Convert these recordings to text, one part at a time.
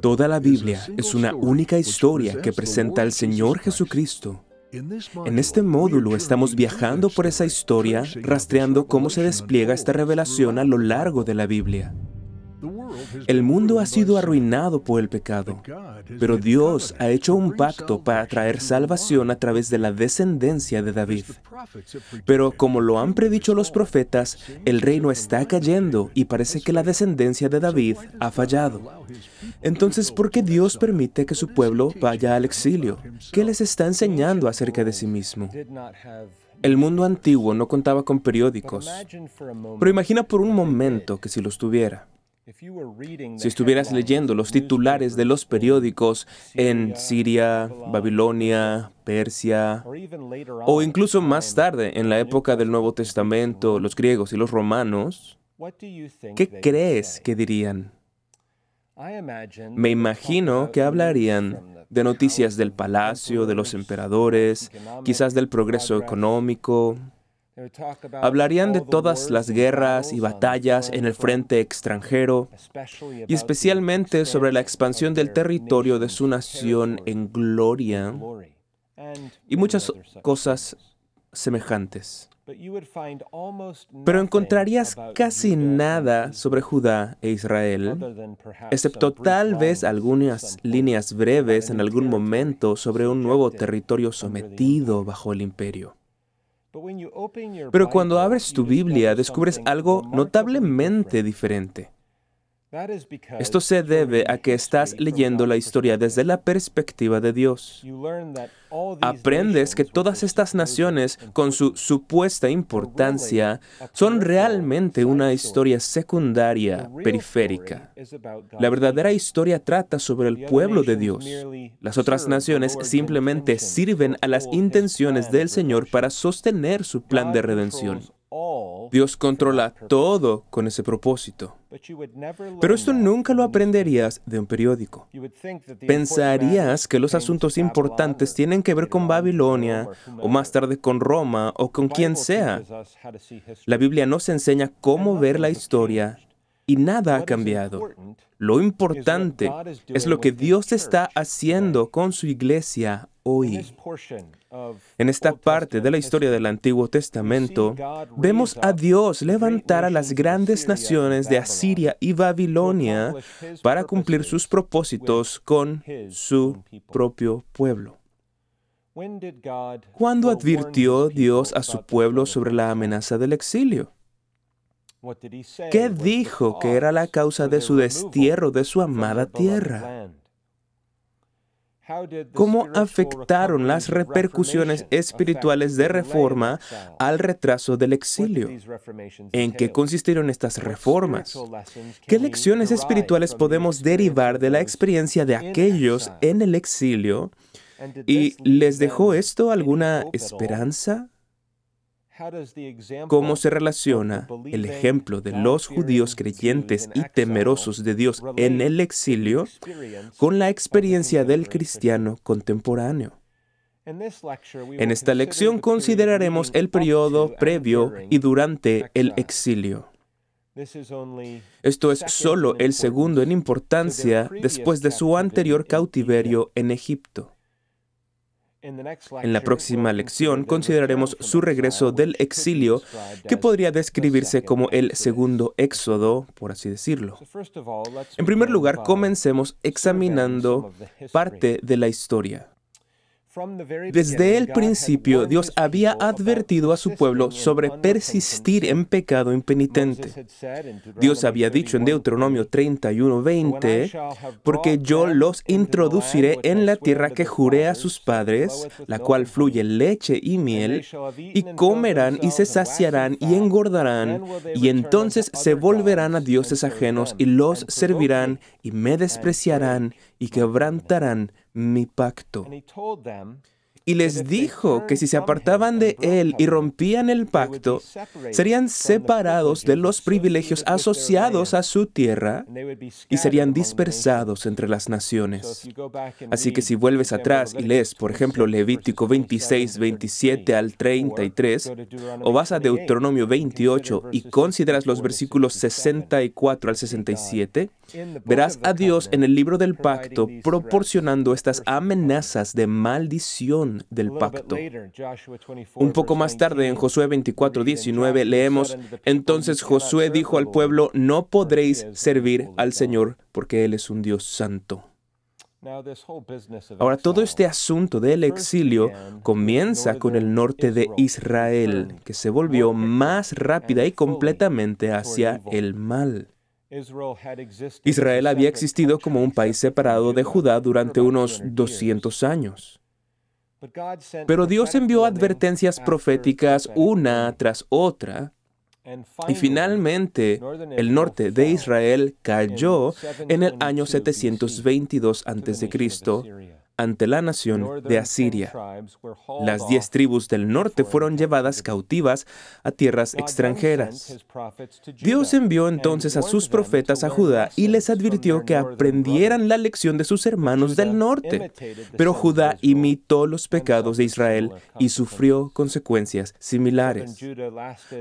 Toda la Biblia es una única historia que presenta al Señor Jesucristo. En este módulo estamos viajando por esa historia, rastreando cómo se despliega esta revelación a lo largo de la Biblia. El mundo ha sido arruinado por el pecado, pero Dios ha hecho un pacto para traer salvación a través de la descendencia de David. Pero como lo han predicho los profetas, el reino está cayendo y parece que la descendencia de David ha fallado. Entonces, ¿por qué Dios permite que su pueblo vaya al exilio? ¿Qué les está enseñando acerca de sí mismo? El mundo antiguo no contaba con periódicos, pero imagina por un momento que si los tuviera. Si estuvieras leyendo los titulares de los periódicos en Siria, Babilonia, Persia, o incluso más tarde, en la época del Nuevo Testamento, los griegos y los romanos, ¿qué crees que dirían? Me imagino que hablarían de noticias del palacio, de los emperadores, quizás del progreso económico, Hablarían de todas las guerras y batallas en el frente extranjero y especialmente sobre la expansión del territorio de su nación en gloria y muchas cosas semejantes. Pero encontrarías casi nada sobre Judá e Israel, excepto tal vez algunas líneas breves en algún momento sobre un nuevo territorio sometido bajo el imperio. Pero cuando abres tu Biblia descubres algo notablemente diferente. Esto se debe a que estás leyendo la historia desde la perspectiva de Dios. Aprendes que todas estas naciones, con su supuesta importancia, son realmente una historia secundaria, periférica. La verdadera historia trata sobre el pueblo de Dios. Las otras naciones simplemente sirven a las intenciones del Señor para sostener su plan de redención. Dios controla todo con ese propósito. Pero esto nunca lo aprenderías de un periódico. Pensarías que los asuntos importantes tienen que ver con Babilonia o más tarde con Roma o con quien sea. La Biblia nos enseña cómo ver la historia y nada ha cambiado. Lo importante es lo que Dios está haciendo con su iglesia hoy. En esta parte de la historia del Antiguo Testamento, vemos a Dios levantar a las grandes naciones de Asiria y Babilonia para cumplir sus propósitos con su propio pueblo. ¿Cuándo advirtió Dios a su pueblo sobre la amenaza del exilio? ¿Qué dijo que era la causa de su destierro de su amada tierra? ¿Cómo afectaron las repercusiones espirituales de reforma al retraso del exilio? ¿En qué consistieron estas reformas? ¿Qué lecciones espirituales podemos derivar de la experiencia de aquellos en el exilio? ¿Y les dejó esto alguna esperanza? Cómo se relaciona el ejemplo de los judíos creyentes y temerosos de Dios en el exilio con la experiencia del cristiano contemporáneo. En esta lección consideraremos el periodo previo y durante el exilio. Esto es solo el segundo en importancia después de su anterior cautiverio en Egipto. En la próxima lección consideraremos su regreso del exilio, que podría describirse como el segundo éxodo, por así decirlo. En primer lugar, comencemos examinando parte de la historia. Desde el principio, Dios había advertido a su pueblo sobre persistir en pecado impenitente. Dios había dicho en Deuteronomio 31:20, porque yo los introduciré en la tierra que juré a sus padres, la cual fluye leche y miel, y comerán y se saciarán y engordarán, y entonces se volverán a dioses ajenos y los servirán y me despreciarán y quebrantarán mi pacto. Y les dijo que si se apartaban de él y rompían el pacto, serían separados de los privilegios asociados a su tierra y serían dispersados entre las naciones. Así que si vuelves atrás y lees, por ejemplo, Levítico 26, 27 al 33, o vas a Deuteronomio 28 y consideras los versículos 64 al 67, verás a Dios en el libro del pacto proporcionando estas amenazas de maldición del pacto. Un poco más tarde, en Josué 24, 19, leemos, entonces Josué dijo al pueblo, no podréis servir al Señor porque Él es un Dios santo. Ahora, todo este asunto del exilio comienza con el norte de Israel, que se volvió más rápida y completamente hacia el mal. Israel había existido como un país separado de Judá durante unos 200 años. Pero Dios envió advertencias proféticas una tras otra y finalmente, el norte de Israel cayó en el año 722 a.C ante la nación de Asiria. Las diez tribus del norte fueron llevadas cautivas a tierras extranjeras. Dios envió entonces a sus profetas a Judá y les advirtió que aprendieran la lección de sus hermanos del norte. Pero Judá imitó los pecados de Israel y sufrió consecuencias similares.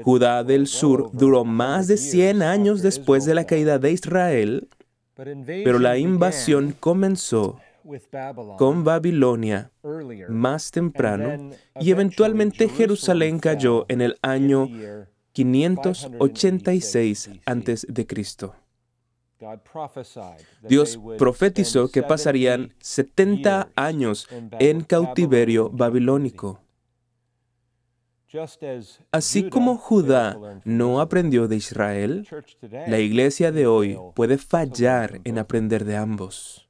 Judá del sur duró más de 100 años después de la caída de Israel, pero la invasión comenzó con Babilonia más temprano y eventualmente Jerusalén cayó en el año 586 a.C. Dios profetizó que pasarían 70 años en cautiverio babilónico. Así como Judá no aprendió de Israel, la iglesia de hoy puede fallar en aprender de ambos.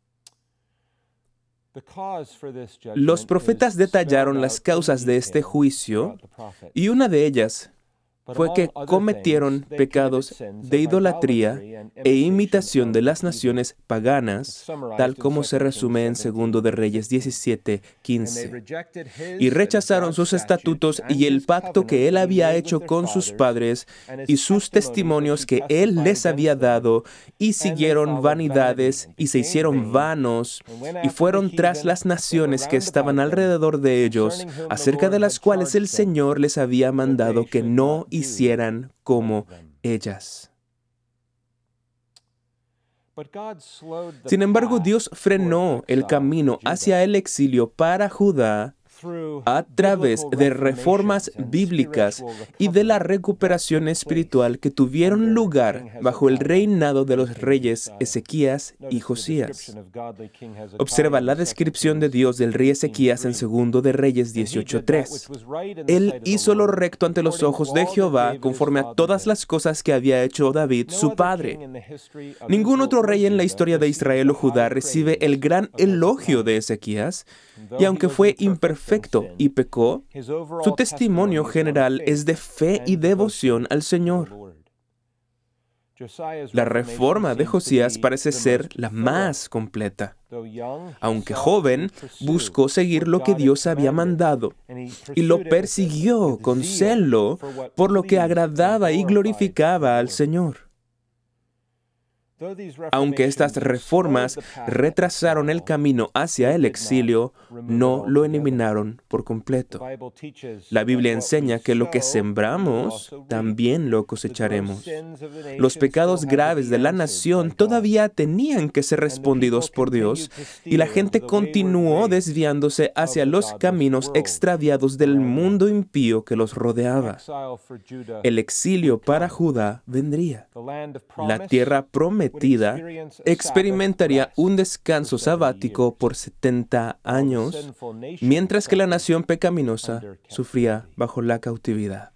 Los profetas detallaron las causas de este juicio y una de ellas fue que cometieron pecados de idolatría e imitación de las naciones paganas, tal como se resume en Segundo de Reyes 17, 15. Y rechazaron sus estatutos y el pacto que él había hecho con sus padres y sus testimonios que él les había dado, y siguieron vanidades y se hicieron vanos, y fueron tras las naciones que estaban alrededor de ellos, acerca de las cuales el Señor les había mandado que no hicieran como ellas. Sin embargo, Dios frenó el camino hacia el exilio para Judá a través de reformas bíblicas y de la recuperación espiritual que tuvieron lugar bajo el reinado de los reyes Ezequías y Josías. Observa la descripción de Dios del rey Ezequías en segundo de Reyes 18:3. Él hizo lo recto ante los ojos de Jehová conforme a todas las cosas que había hecho David su padre. Ningún otro rey en la historia de Israel o Judá recibe el gran elogio de Ezequías, y aunque fue imperfecto y pecó, su testimonio general es de fe y devoción al Señor. La reforma de Josías parece ser la más completa. Aunque joven, buscó seguir lo que Dios había mandado y lo persiguió con celo por lo que agradaba y glorificaba al Señor. Aunque estas reformas retrasaron el camino hacia el exilio, no lo eliminaron por completo. La Biblia enseña que lo que sembramos, también lo cosecharemos. Los pecados graves de la nación todavía tenían que ser respondidos por Dios y la gente continuó desviándose hacia los caminos extraviados del mundo impío que los rodeaba. El exilio para Judá vendría. La tierra prometida experimentaría un descanso sabático por 70 años, mientras que la nación pecaminosa sufría bajo la cautividad.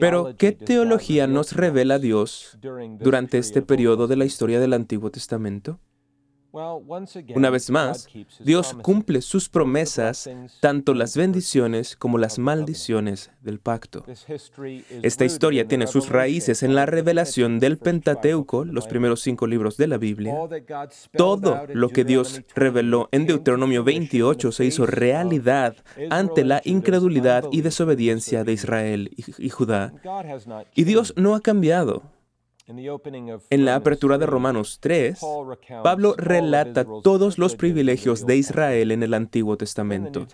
Pero, ¿qué teología nos revela Dios durante este periodo de la historia del Antiguo Testamento? Una vez más, Dios cumple sus promesas, tanto las bendiciones como las maldiciones del pacto. Esta historia tiene sus raíces en la revelación del Pentateuco, los primeros cinco libros de la Biblia. Todo lo que Dios reveló en Deuteronomio 28 se hizo realidad ante la incredulidad y desobediencia de Israel y Judá. Y Dios no ha cambiado. En la apertura de Romanos 3, Pablo relata todos los privilegios de Israel en el Antiguo Testamento.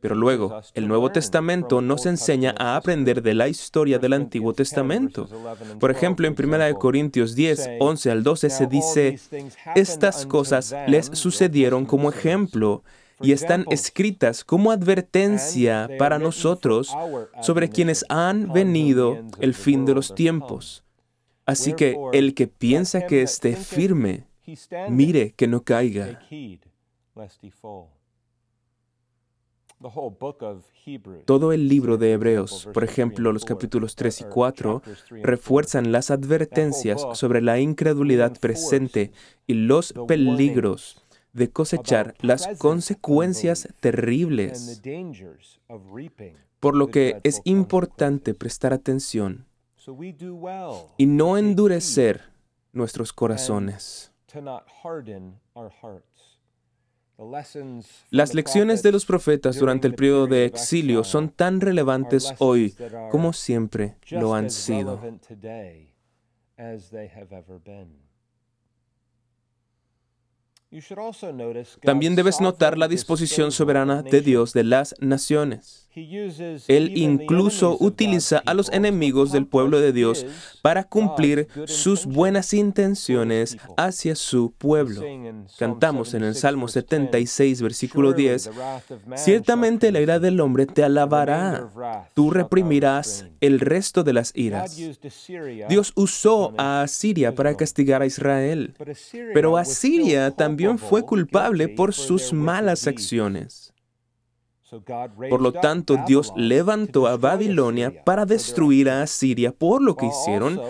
Pero luego, el Nuevo Testamento nos enseña a aprender de la historia del Antiguo Testamento. Por ejemplo, en 1 Corintios 10, 11 al 12 se dice, estas cosas les sucedieron como ejemplo y están escritas como advertencia para nosotros sobre quienes han venido el fin de los tiempos Así que el que piensa que esté firme, mire que no caiga. Todo el libro de Hebreos, por ejemplo, los capítulos 3 y 4, refuerzan las advertencias sobre la incredulidad presente y los peligros de cosechar las consecuencias terribles, por lo que es importante prestar atención y no endurecer nuestros corazones. Las lecciones de los profetas durante el periodo de exilio son tan relevantes hoy como siempre lo han sido. También debes notar la disposición soberana de Dios de las naciones. Él incluso utiliza a los enemigos del pueblo de Dios para cumplir sus buenas intenciones hacia su pueblo. Cantamos en el Salmo 76, versículo 10, Ciertamente la ira del hombre te alabará, tú reprimirás el resto de las iras. Dios usó a Asiria para castigar a Israel, pero Asiria también fue culpable por sus malas acciones. Por lo tanto, Dios levantó a Babilonia para destruir a Asiria por lo que hicieron,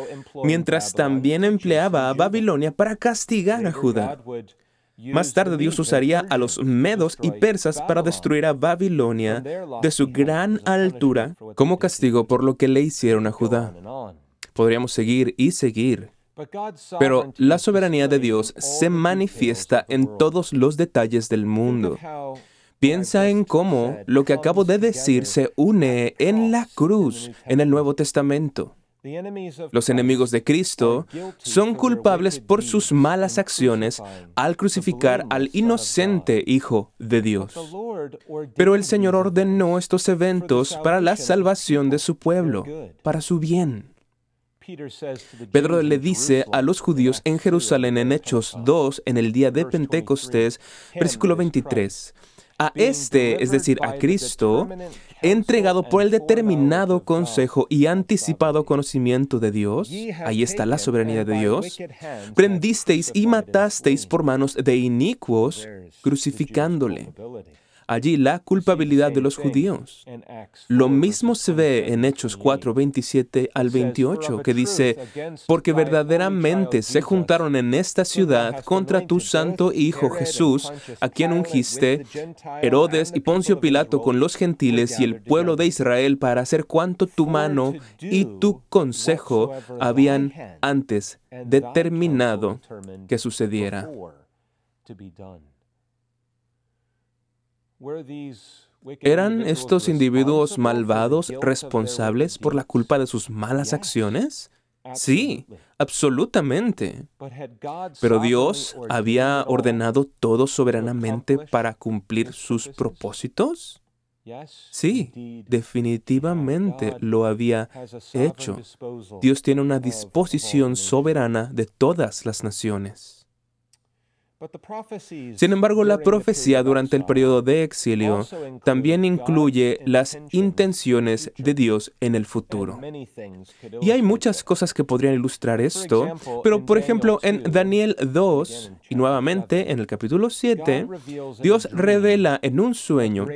mientras también empleaba a Babilonia para castigar a Judá. Más tarde Dios usaría a los medos y persas para destruir a Babilonia de su gran altura como castigo por lo que le hicieron a Judá. Podríamos seguir y seguir. Pero la soberanía de Dios se manifiesta en todos los detalles del mundo. Piensa en cómo lo que acabo de decir se une en la cruz en el Nuevo Testamento. Los enemigos de Cristo son culpables por sus malas acciones al crucificar al inocente Hijo de Dios. Pero el Señor ordenó estos eventos para la salvación de su pueblo, para su bien. Pedro le dice a los judíos en Jerusalén en Hechos 2, en el día de Pentecostés, versículo 23, a este, es decir, a Cristo, entregado por el determinado consejo y anticipado conocimiento de Dios, ahí está la soberanía de Dios, prendisteis y matasteis por manos de inicuos, crucificándole allí la culpabilidad de los judíos. Lo mismo se ve en Hechos 4, 27 al 28, que dice, porque verdaderamente se juntaron en esta ciudad contra tu santo Hijo Jesús, a quien ungiste, Herodes y Poncio Pilato con los gentiles y el pueblo de Israel para hacer cuanto tu mano y tu consejo habían antes determinado que sucediera. ¿Eran estos individuos malvados responsables por la culpa de sus malas acciones? Sí, absolutamente. Pero Dios había ordenado todo soberanamente para cumplir sus propósitos. Sí, definitivamente lo había hecho. Dios tiene una disposición soberana de todas las naciones. Sin embargo, la profecía durante el periodo de exilio también incluye las intenciones de Dios en el futuro. Y hay muchas cosas que podrían ilustrar esto, pero por ejemplo en Daniel 2, Y nuevamente en el capítulo 7, Dios revela en un sueño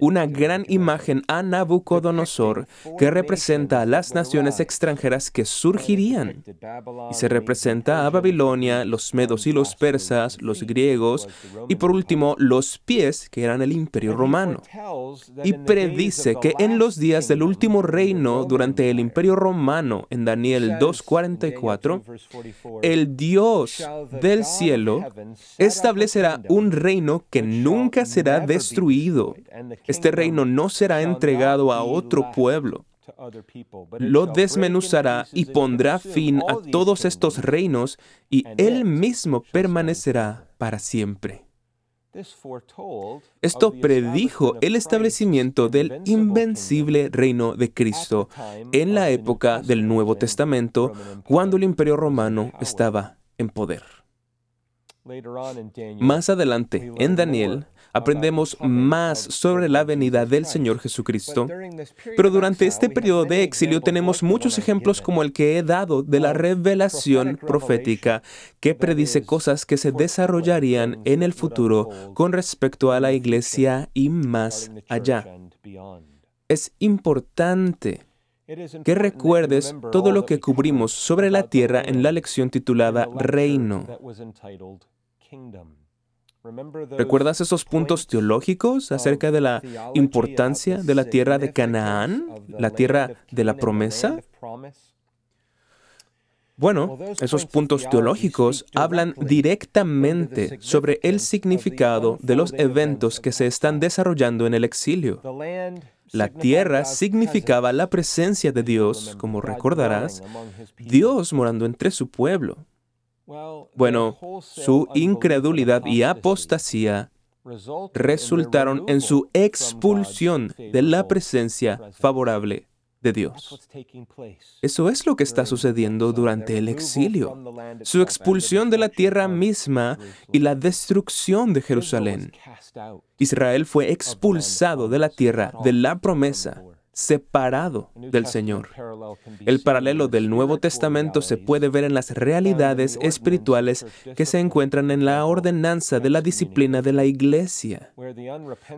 una gran imagen a Nabucodonosor que representa a las naciones extranjeras que surgirían. Y se representa a Babilonia, los medos y los persas, los griegos y por último los pies que eran el imperio romano. Y predice que en los días del último reino durante el imperio romano, en Daniel 2.44, el Dios del establecerá un reino que nunca será destruido. Este reino no será entregado a otro pueblo. Lo desmenuzará y pondrá fin a todos estos reinos y él mismo permanecerá para siempre. Esto predijo el establecimiento del invencible reino de Cristo en la época del Nuevo Testamento, cuando el imperio romano estaba en poder. Más adelante, en Daniel, aprendemos más sobre la venida del Señor Jesucristo, pero durante este periodo de exilio tenemos muchos ejemplos como el que he dado de la revelación profética que predice cosas que se desarrollarían en el futuro con respecto a la iglesia y más allá. Es importante que recuerdes todo lo que cubrimos sobre la tierra en la lección titulada Reino. ¿Recuerdas esos puntos teológicos acerca de la importancia de la tierra de Canaán, la tierra de la promesa? Bueno, esos puntos teológicos hablan directamente sobre el significado de los eventos que se están desarrollando en el exilio. La tierra significaba la presencia de Dios, como recordarás, Dios morando entre su pueblo. Bueno, su incredulidad y apostasía resultaron en su expulsión de la presencia favorable de Dios. Eso es lo que está sucediendo durante el exilio, su expulsión de la tierra misma y la destrucción de Jerusalén. Israel fue expulsado de la tierra de la promesa separado del Señor. El paralelo del Nuevo Testamento se puede ver en las realidades espirituales que se encuentran en la ordenanza de la disciplina de la iglesia.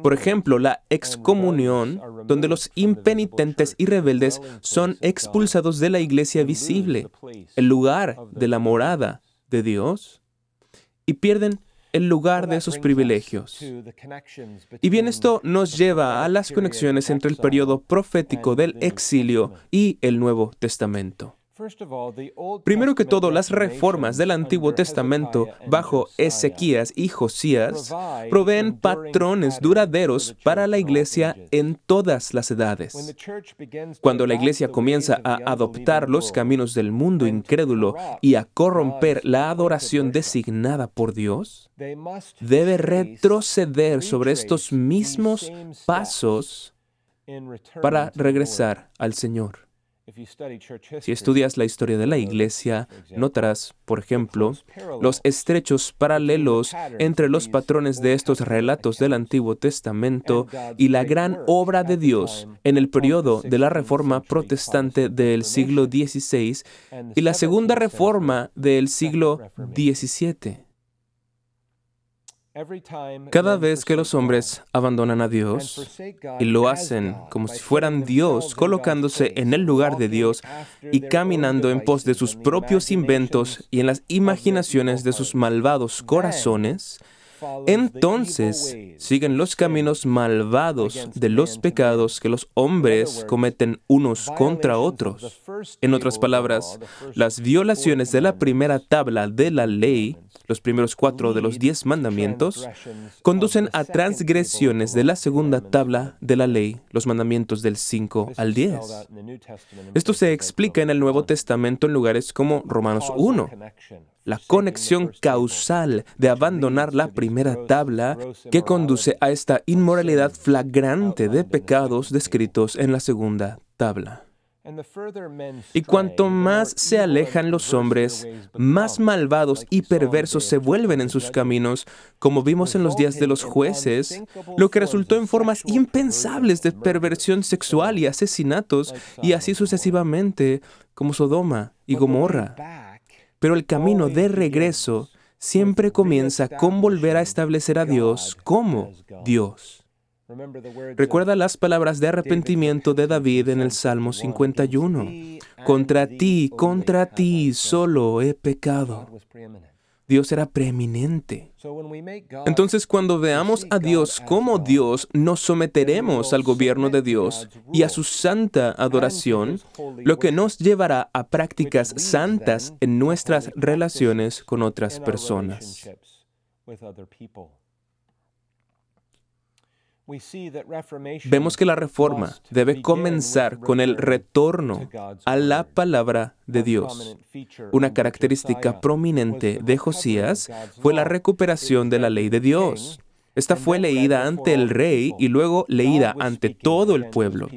Por ejemplo, la excomunión, donde los impenitentes y rebeldes son expulsados de la iglesia visible, el lugar de la morada de Dios, y pierden el lugar de esos privilegios. Y bien, esto nos lleva a las conexiones entre el periodo profético del exilio y el Nuevo Testamento. Primero que todo, las reformas del Antiguo Testamento bajo Ezequías y Josías proveen patrones duraderos para la iglesia en todas las edades. Cuando la iglesia comienza a adoptar los caminos del mundo incrédulo y a corromper la adoración designada por Dios, debe retroceder sobre estos mismos pasos para regresar al Señor. Si estudias la historia de la Iglesia, notarás, por ejemplo, los estrechos paralelos entre los patrones de estos relatos del Antiguo Testamento y la gran obra de Dios en el periodo de la Reforma Protestante del siglo XVI y la Segunda Reforma del siglo XVII. Cada vez que los hombres abandonan a Dios y lo hacen como si fueran Dios, colocándose en el lugar de Dios y caminando en pos de sus propios inventos y en las imaginaciones de sus malvados corazones, entonces siguen los caminos malvados de los pecados que los hombres cometen unos contra otros. En otras palabras, las violaciones de la primera tabla de la ley los primeros cuatro de los diez mandamientos, conducen a transgresiones de la segunda tabla de la ley, los mandamientos del 5 al 10. Esto se explica en el Nuevo Testamento en lugares como Romanos 1. La conexión causal de abandonar la primera tabla que conduce a esta inmoralidad flagrante de pecados descritos en la segunda tabla. Y cuanto más se alejan los hombres, más malvados y perversos se vuelven en sus caminos, como vimos en los días de los jueces, lo que resultó en formas impensables de perversión sexual y asesinatos, y así sucesivamente, como Sodoma y Gomorra. Pero el camino de regreso siempre comienza con volver a establecer a Dios como Dios. Recuerda las palabras de arrepentimiento de David en el Salmo 51. Contra ti, contra ti solo he pecado. Dios era preeminente. Entonces cuando veamos a Dios como Dios, nos someteremos al gobierno de Dios y a su santa adoración, lo que nos llevará a prácticas santas en nuestras relaciones con otras personas. Vemos que la reforma debe comenzar con el retorno a la palabra de Dios. Una característica prominente de Josías fue la recuperación de la ley de Dios. Esta fue leída ante el rey y luego leída ante todo el pueblo.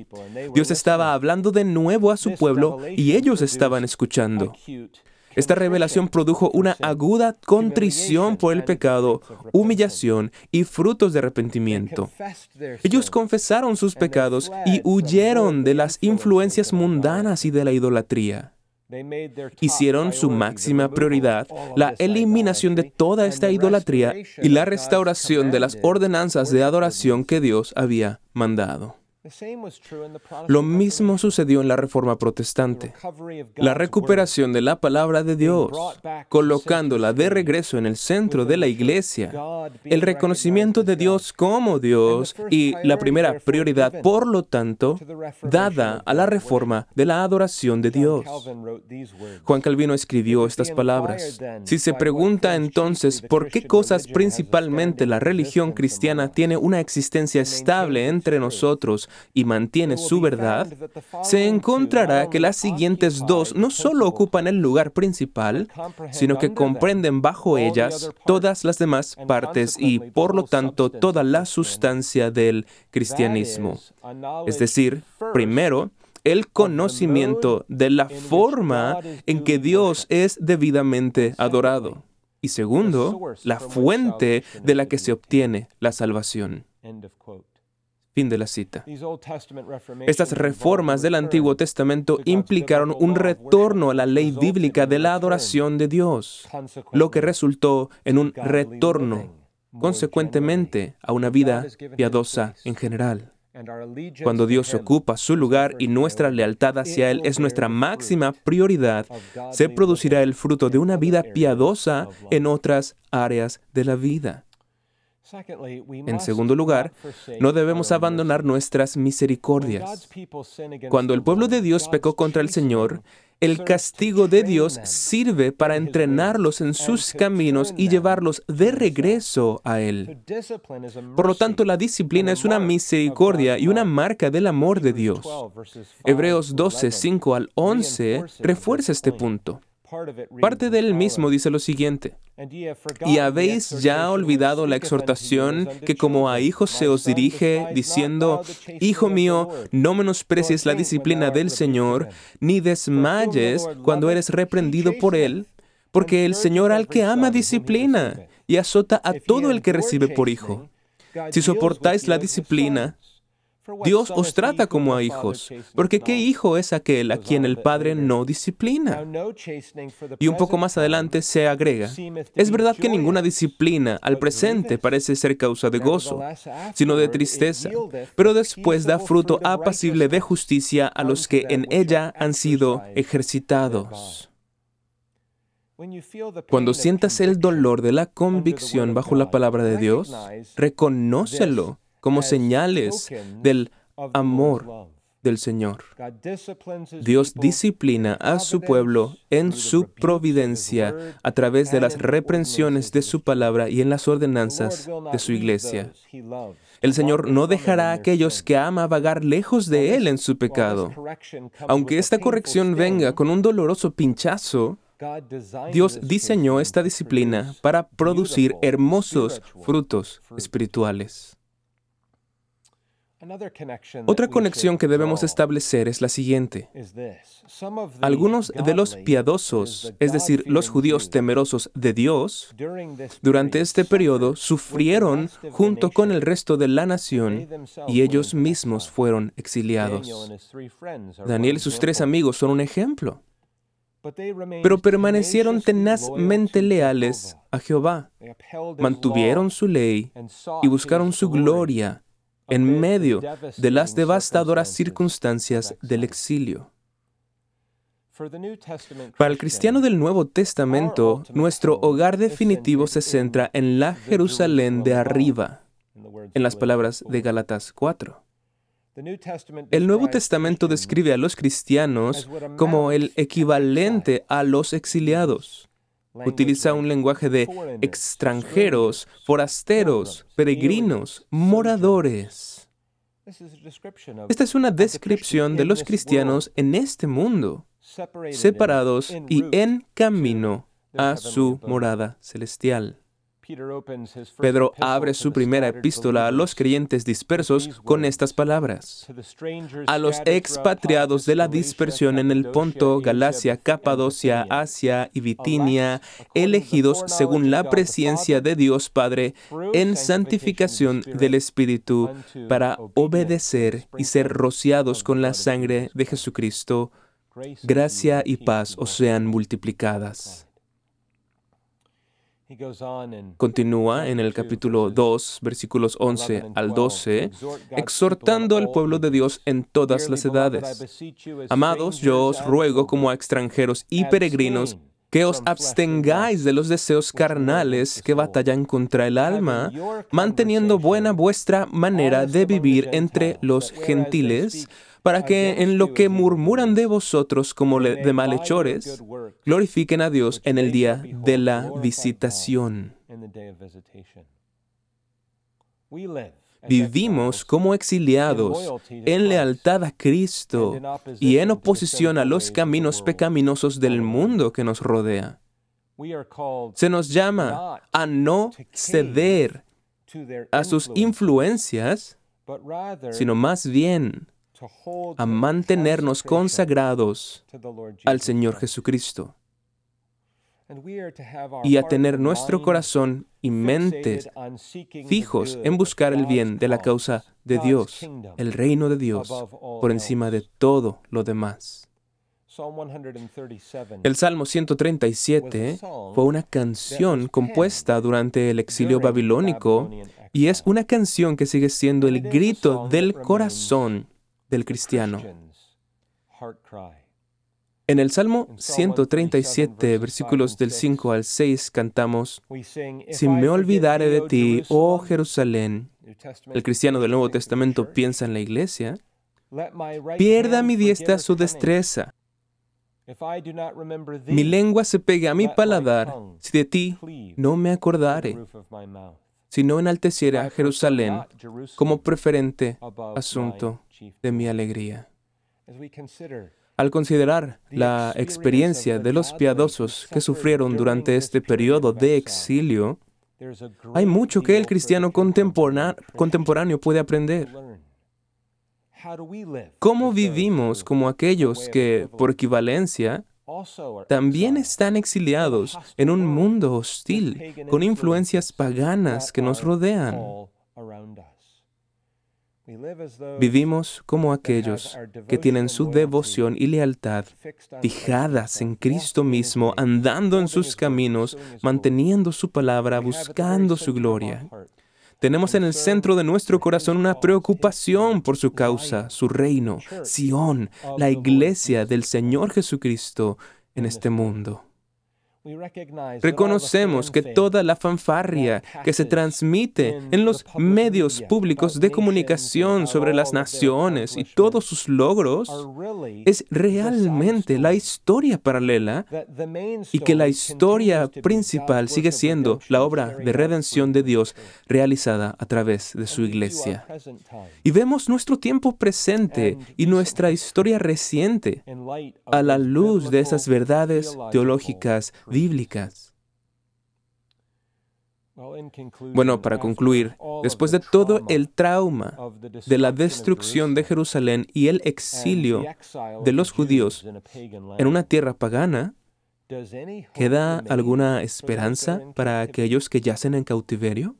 Dios estaba hablando de nuevo a su pueblo y ellos estaban escuchando. Esta revelación produjo una aguda contrición por el pecado, humillación y frutos de arrepentimiento. Ellos confesaron sus pecados y huyeron de las influencias mundanas y de la idolatría. Hicieron su máxima prioridad la eliminación de toda esta idolatría y la restauración de las ordenanzas de adoración que Dios había mandado. Lo mismo sucedió en la Reforma Protestante. La recuperación de la palabra de Dios, colocándola de regreso en el centro de la iglesia, el reconocimiento de Dios como Dios y la primera prioridad, por lo tanto, dada a la reforma de la adoración de Dios. Juan Calvino escribió estas palabras. Si se pregunta entonces por qué cosas principalmente la religión cristiana tiene una existencia estable entre nosotros, y mantiene su verdad, se encontrará que las siguientes dos no solo ocupan el lugar principal, sino que comprenden bajo ellas todas las demás partes y, por lo tanto, toda la sustancia del cristianismo. Es decir, primero, el conocimiento de la forma en que Dios es debidamente adorado. Y segundo, la fuente de la que se obtiene la salvación. Fin de la cita. Estas reformas del Antiguo Testamento implicaron un retorno a la ley bíblica de la adoración de Dios, lo que resultó en un retorno, consecuentemente, a una vida piadosa en general. Cuando Dios ocupa su lugar y nuestra lealtad hacia Él es nuestra máxima prioridad, se producirá el fruto de una vida piadosa en otras áreas de la vida. En segundo lugar, no debemos abandonar nuestras misericordias. Cuando el pueblo de Dios pecó contra el Señor, el castigo de Dios sirve para entrenarlos en sus caminos y llevarlos de regreso a Él. Por lo tanto, la disciplina es una misericordia y una marca del amor de Dios. Hebreos 12, 5 al 11 refuerza este punto. Parte del mismo dice lo siguiente, y habéis ya olvidado la exhortación que como a hijos se os dirige, diciendo, Hijo mío, no menosprecies la disciplina del Señor, ni desmayes cuando eres reprendido por Él, porque el Señor al que ama disciplina y azota a todo el que recibe por hijo. Si soportáis la disciplina, Dios os trata como a hijos, porque ¿qué hijo es aquel a quien el Padre no disciplina? Y un poco más adelante se agrega, es verdad que ninguna disciplina al presente parece ser causa de gozo, sino de tristeza, pero después da fruto apacible de justicia a los que en ella han sido ejercitados. Cuando sientas el dolor de la convicción bajo la palabra de Dios, reconócelo como señales del amor del Señor. Dios disciplina a su pueblo en su providencia a través de las reprensiones de su palabra y en las ordenanzas de su iglesia. El Señor no dejará a aquellos que ama vagar lejos de Él en su pecado. Aunque esta corrección venga con un doloroso pinchazo, Dios diseñó esta disciplina para producir hermosos frutos espirituales. Otra conexión que debemos establecer es la siguiente. Algunos de los piadosos, es decir, los judíos temerosos de Dios, durante este periodo sufrieron junto con el resto de la nación y ellos mismos fueron exiliados. Daniel y sus tres amigos son un ejemplo. pero permanecieron tenazmente leales a Jehová, mantuvieron su ley y buscaron su gloria en medio de las devastadoras circunstancias del exilio. Para el cristiano del Nuevo Testamento, nuestro hogar definitivo se centra en la Jerusalén de arriba, en las palabras de Galatas 4. El Nuevo Testamento describe a los cristianos como el equivalente a los exiliados. Utiliza un lenguaje de extranjeros, forasteros, peregrinos, moradores. Esta es una descripción de los cristianos en este mundo, separados y en camino a su morada celestial. Pedro abre su primera epístola a los creyentes dispersos con estas palabras. A los expatriados de la dispersión en el Ponto, Galacia, Capadocia, Asia y Bitinia, elegidos según la presencia de Dios Padre en santificación del Espíritu para obedecer y ser rociados con la sangre de Jesucristo, gracia y paz os sean multiplicadas. Continúa en el capítulo 2, versículos 11 al 12, exhortando al pueblo de Dios en todas las edades. Amados, yo os ruego como a extranjeros y peregrinos que os abstengáis de los deseos carnales que batallan contra el alma, manteniendo buena vuestra manera de vivir entre los gentiles, para que en lo que murmuran de vosotros como de malhechores, glorifiquen a Dios en el día de la visitación. Vivimos como exiliados en lealtad a Cristo y en oposición a los caminos pecaminosos del mundo que nos rodea. Se nos llama a no ceder a sus influencias, sino más bien a mantenernos consagrados al Señor Jesucristo y a tener nuestro corazón y mente fijos en buscar el bien de la causa de Dios, el reino de Dios, por encima de todo lo demás. El Salmo 137 fue una canción compuesta durante el exilio babilónico y es una canción que sigue siendo el grito del corazón del cristiano. En el Salmo 137, versículos del 5 al 6, cantamos, Si me olvidare de ti, oh Jerusalén, el cristiano del Nuevo Testamento piensa en la iglesia, pierda mi diestra su destreza. Mi lengua se pegue a mi paladar. si de ti no me acordare si no enalteciera Jerusalén como preferente asunto de mi alegría. Al considerar la experiencia de los piadosos que sufrieron durante este periodo de exilio, hay mucho que el cristiano contemporáneo puede aprender. ¿Cómo vivimos como aquellos que, por equivalencia, también están exiliados en un mundo hostil con influencias paganas que nos rodean. Vivimos como aquellos que tienen su devoción y lealtad fijadas en Cristo mismo, andando en sus caminos, manteniendo su palabra, buscando su gloria. Tenemos en el centro de nuestro corazón una preocupación por su causa, su reino, Sión, la iglesia del Señor Jesucristo en este mundo. Reconocemos que toda la fanfarria que se transmite en los medios públicos de comunicación sobre las naciones y todos sus logros es realmente la historia paralela y que la historia principal sigue siendo la obra de redención de Dios realizada a través de su iglesia. Y vemos nuestro tiempo presente y nuestra historia reciente a la luz de esas verdades teológicas bíblicas. Bueno, para concluir, después de todo el trauma de la destrucción de Jerusalén y el exilio de los judíos en una tierra pagana, ¿queda alguna esperanza para aquellos que yacen en cautiverio?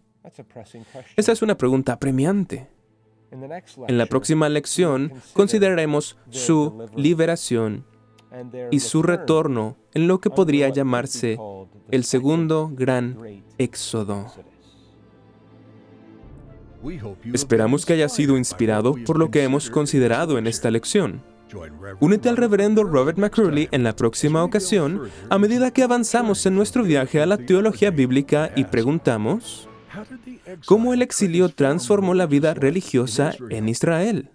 Esa es una pregunta apremiante. En la próxima lección consideraremos su liberación y su retorno en lo que podría llamarse el segundo gran éxodo. Esperamos que haya sido inspirado por lo que hemos considerado en esta lección. Únete al reverendo Robert McCurley en la próxima ocasión a medida que avanzamos en nuestro viaje a la teología bíblica y preguntamos, ¿cómo el exilio transformó la vida religiosa en Israel?